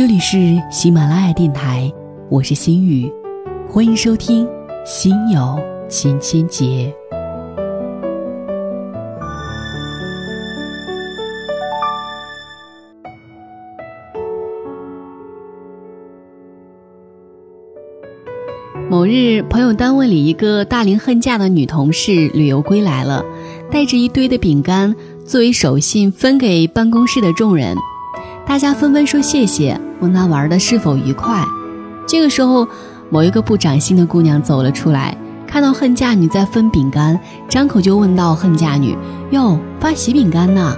这里是喜马拉雅电台，我是心雨，欢迎收听《心有千千结》。某日，朋友单位里一个大龄恨嫁的女同事旅游归来了，带着一堆的饼干作为手信分给办公室的众人。大家纷纷说谢谢，问他玩的是否愉快。这个时候，某一个不长心的姑娘走了出来，看到恨嫁女在分饼干，张口就问道：“恨嫁女，哟，发喜饼干呢？”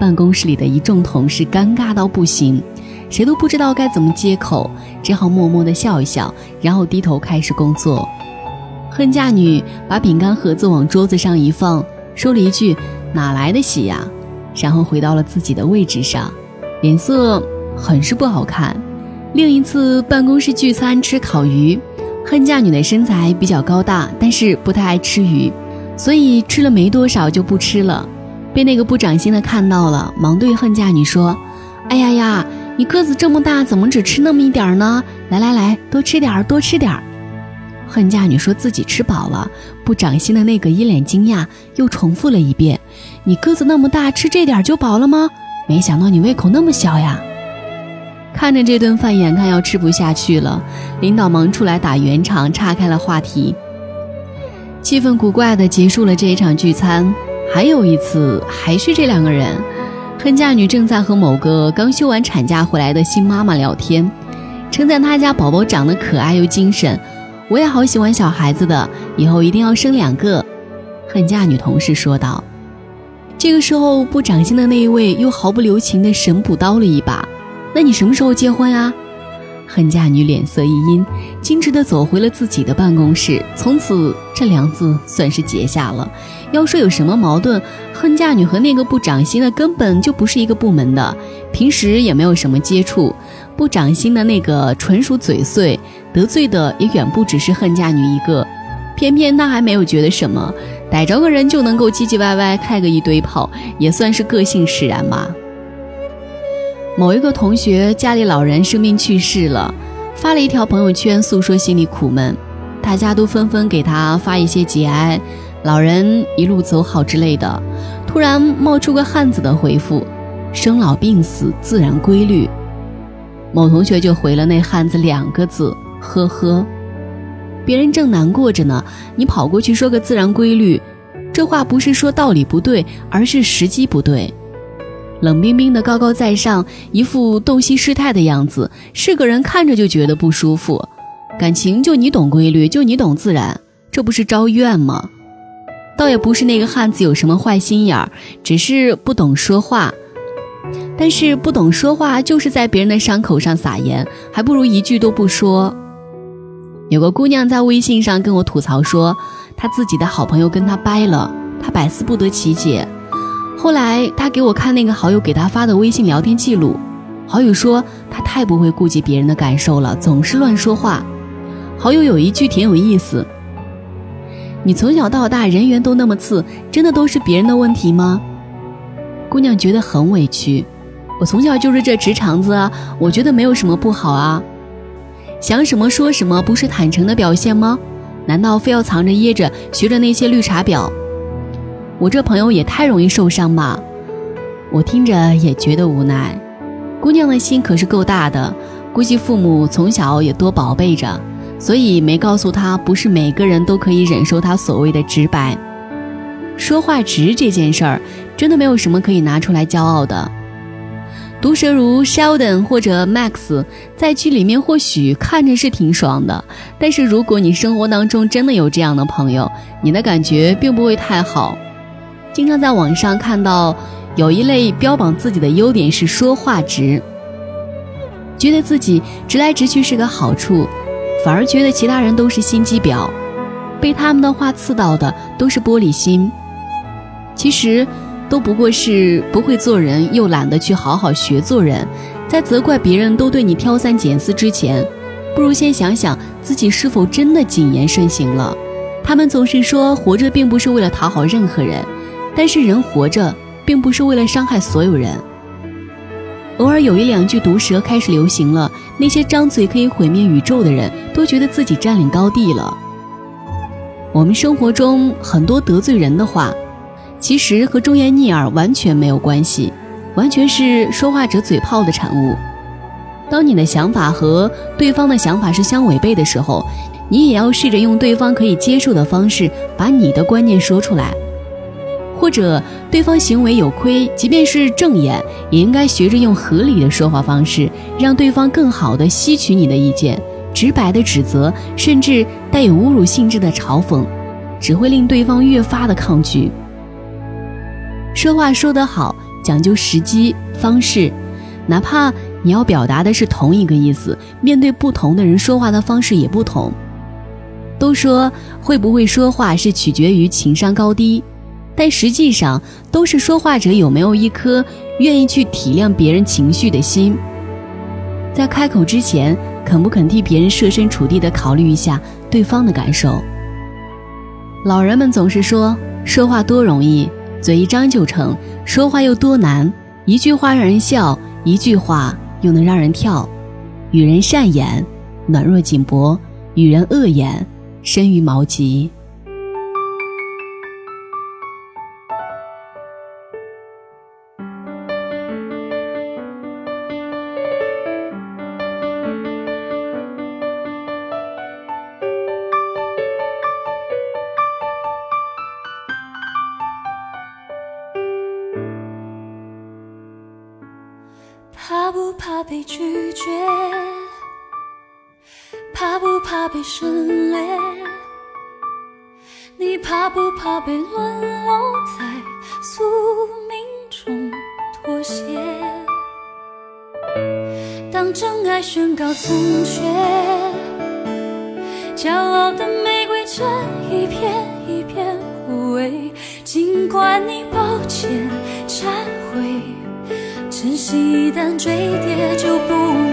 办公室里的一众同事尴尬到不行。谁都不知道该怎么接口，只好默默地笑一笑，然后低头开始工作。恨嫁女把饼干盒子往桌子上一放，说了一句：“哪来的喜呀？”然后回到了自己的位置上，脸色很是不好看。另一次办公室聚餐吃烤鱼，恨嫁女的身材比较高大，但是不太爱吃鱼，所以吃了没多少就不吃了。被那个不长心的看到了，忙对恨嫁女说：“哎呀呀！”你个子这么大，怎么只吃那么一点儿呢？来来来，多吃点儿，多吃点儿。恨嫁女说自己吃饱了，不长心的那个一脸惊讶，又重复了一遍：“你个子那么大，吃这点就饱了吗？没想到你胃口那么小呀！”看着这顿饭，眼看要吃不下去了，领导忙出来打圆场，岔开了话题。气氛古怪的结束了这一场聚餐。还有一次，还是这两个人。恨嫁女正在和某个刚休完产假回来的新妈妈聊天，称赞她家宝宝长得可爱又精神。我也好喜欢小孩子的，以后一定要生两个。恨嫁女同事说道。这个时候，不长心的那一位又毫不留情的神补刀了一把：“那你什么时候结婚啊？”恨嫁女脸色一阴，径直地走回了自己的办公室。从此，这梁子算是结下了。要说有什么矛盾，恨嫁女和那个不长心的根本就不是一个部门的，平时也没有什么接触。不长心的那个纯属嘴碎，得罪的也远不只是恨嫁女一个。偏偏他还没有觉得什么，逮着个人就能够唧唧歪歪开个一堆炮，也算是个性使然吧。某一个同学家里老人生病去世了，发了一条朋友圈诉说心里苦闷，大家都纷纷给他发一些节哀，老人一路走好之类的。突然冒出个汉子的回复：“生老病死自然规律。”某同学就回了那汉子两个字：“呵呵。”别人正难过着呢，你跑过去说个自然规律，这话不是说道理不对，而是时机不对。冷冰冰的高高在上，一副洞悉师太的样子，是个人看着就觉得不舒服。感情就你懂规律，就你懂自然，这不是招怨吗？倒也不是那个汉子有什么坏心眼儿，只是不懂说话。但是不懂说话，就是在别人的伤口上撒盐，还不如一句都不说。有个姑娘在微信上跟我吐槽说，她自己的好朋友跟她掰了，她百思不得其解。后来他给我看那个好友给他发的微信聊天记录，好友说他太不会顾及别人的感受了，总是乱说话。好友有一句挺有意思：“你从小到大人缘都那么次，真的都是别人的问题吗？”姑娘觉得很委屈，我从小就是这直肠子啊，我觉得没有什么不好啊。想什么说什么不是坦诚的表现吗？难道非要藏着掖着，学着那些绿茶婊？我这朋友也太容易受伤吧，我听着也觉得无奈。姑娘的心可是够大的，估计父母从小也多宝贝着，所以没告诉她，不是每个人都可以忍受她所谓的直白。说话直这件事儿，真的没有什么可以拿出来骄傲的。毒舌如 Sheldon 或者 Max，在剧里面或许看着是挺爽的，但是如果你生活当中真的有这样的朋友，你的感觉并不会太好。经常在网上看到有一类标榜自己的优点是说话直，觉得自己直来直去是个好处，反而觉得其他人都是心机婊，被他们的话刺到的都是玻璃心。其实都不过是不会做人，又懒得去好好学做人。在责怪别人都对你挑三拣四之前，不如先想想自己是否真的谨言慎行了。他们总是说活着并不是为了讨好任何人。但是人活着，并不是为了伤害所有人。偶尔有一两句毒舌开始流行了，那些张嘴可以毁灭宇宙的人都觉得自己占领高地了。我们生活中很多得罪人的话，其实和忠言逆耳完全没有关系，完全是说话者嘴炮的产物。当你的想法和对方的想法是相违背的时候，你也要试着用对方可以接受的方式把你的观念说出来。或者对方行为有亏，即便是正眼，也应该学着用合理的说话方式，让对方更好的吸取你的意见。直白的指责，甚至带有侮辱性质的嘲讽，只会令对方越发的抗拒。说话说得好，讲究时机方式，哪怕你要表达的是同一个意思，面对不同的人说话的方式也不同。都说会不会说话是取决于情商高低。但实际上，都是说话者有没有一颗愿意去体谅别人情绪的心。在开口之前，肯不肯替别人设身处地的考虑一下对方的感受？老人们总是说，说话多容易，嘴一张就成；说话又多难，一句话让人笑，一句话又能让人跳。与人善言，暖若锦帛；与人恶言，深于毛棘。怕不怕被拒绝？怕不怕被省略？你怕不怕被沦落在宿命中妥协？当真爱宣告从缺，骄傲的玫瑰正一片一片枯萎。尽管你抱歉忏。珍惜一旦坠跌就不